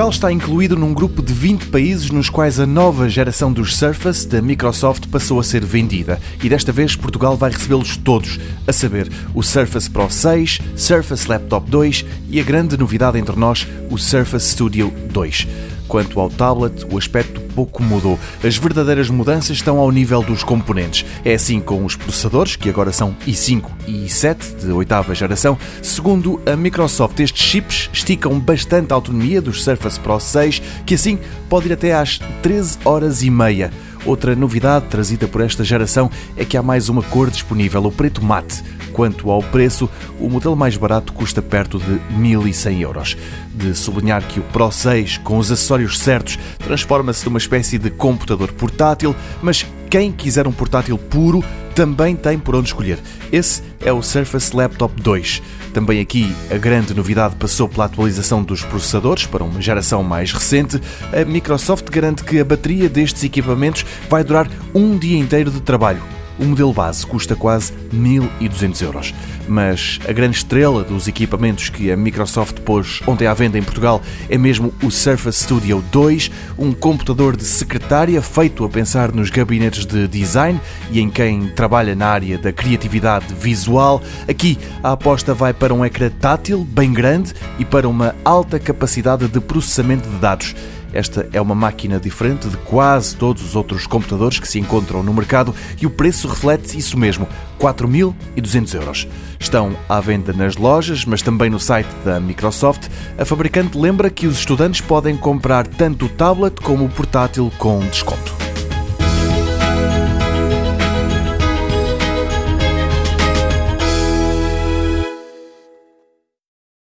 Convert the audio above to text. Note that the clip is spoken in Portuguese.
Portugal está incluído num grupo de 20 países nos quais a nova geração dos Surface da Microsoft passou a ser vendida. E desta vez Portugal vai recebê-los todos, a saber, o Surface Pro 6, Surface Laptop 2 e a grande novidade entre nós, o Surface Studio 2. Quanto ao tablet, o aspecto pouco mudou. As verdadeiras mudanças estão ao nível dos componentes. É assim com os processadores, que agora são i5 e i7 de oitava geração. Segundo a Microsoft, estes chips esticam bastante a autonomia dos Surface Pro 6, que assim pode ir até às 13 horas e meia. Outra novidade trazida por esta geração é que há mais uma cor disponível, o preto mate. Quanto ao preço, o modelo mais barato custa perto de 1100 euros. De sublinhar que o Pro 6, com os acessórios certos, transforma-se numa espécie de computador portátil, mas quem quiser um portátil puro também tem por onde escolher. Esse é o Surface Laptop 2. Também aqui a grande novidade passou pela atualização dos processadores para uma geração mais recente. A Microsoft garante que a bateria destes equipamentos vai durar um dia inteiro de trabalho o modelo base custa quase 1.200 euros. Mas a grande estrela dos equipamentos que a Microsoft pôs ontem à venda em Portugal é mesmo o Surface Studio 2, um computador de secretária feito a pensar nos gabinetes de design e em quem trabalha na área da criatividade visual. Aqui a aposta vai para um ecrã tátil bem grande e para uma alta capacidade de processamento de dados. Esta é uma máquina diferente de quase todos os outros computadores que se encontram no mercado e o preço reflete isso mesmo, 4.200 euros. Estão à venda nas lojas, mas também no site da Microsoft. A fabricante lembra que os estudantes podem comprar tanto o tablet como o portátil com desconto.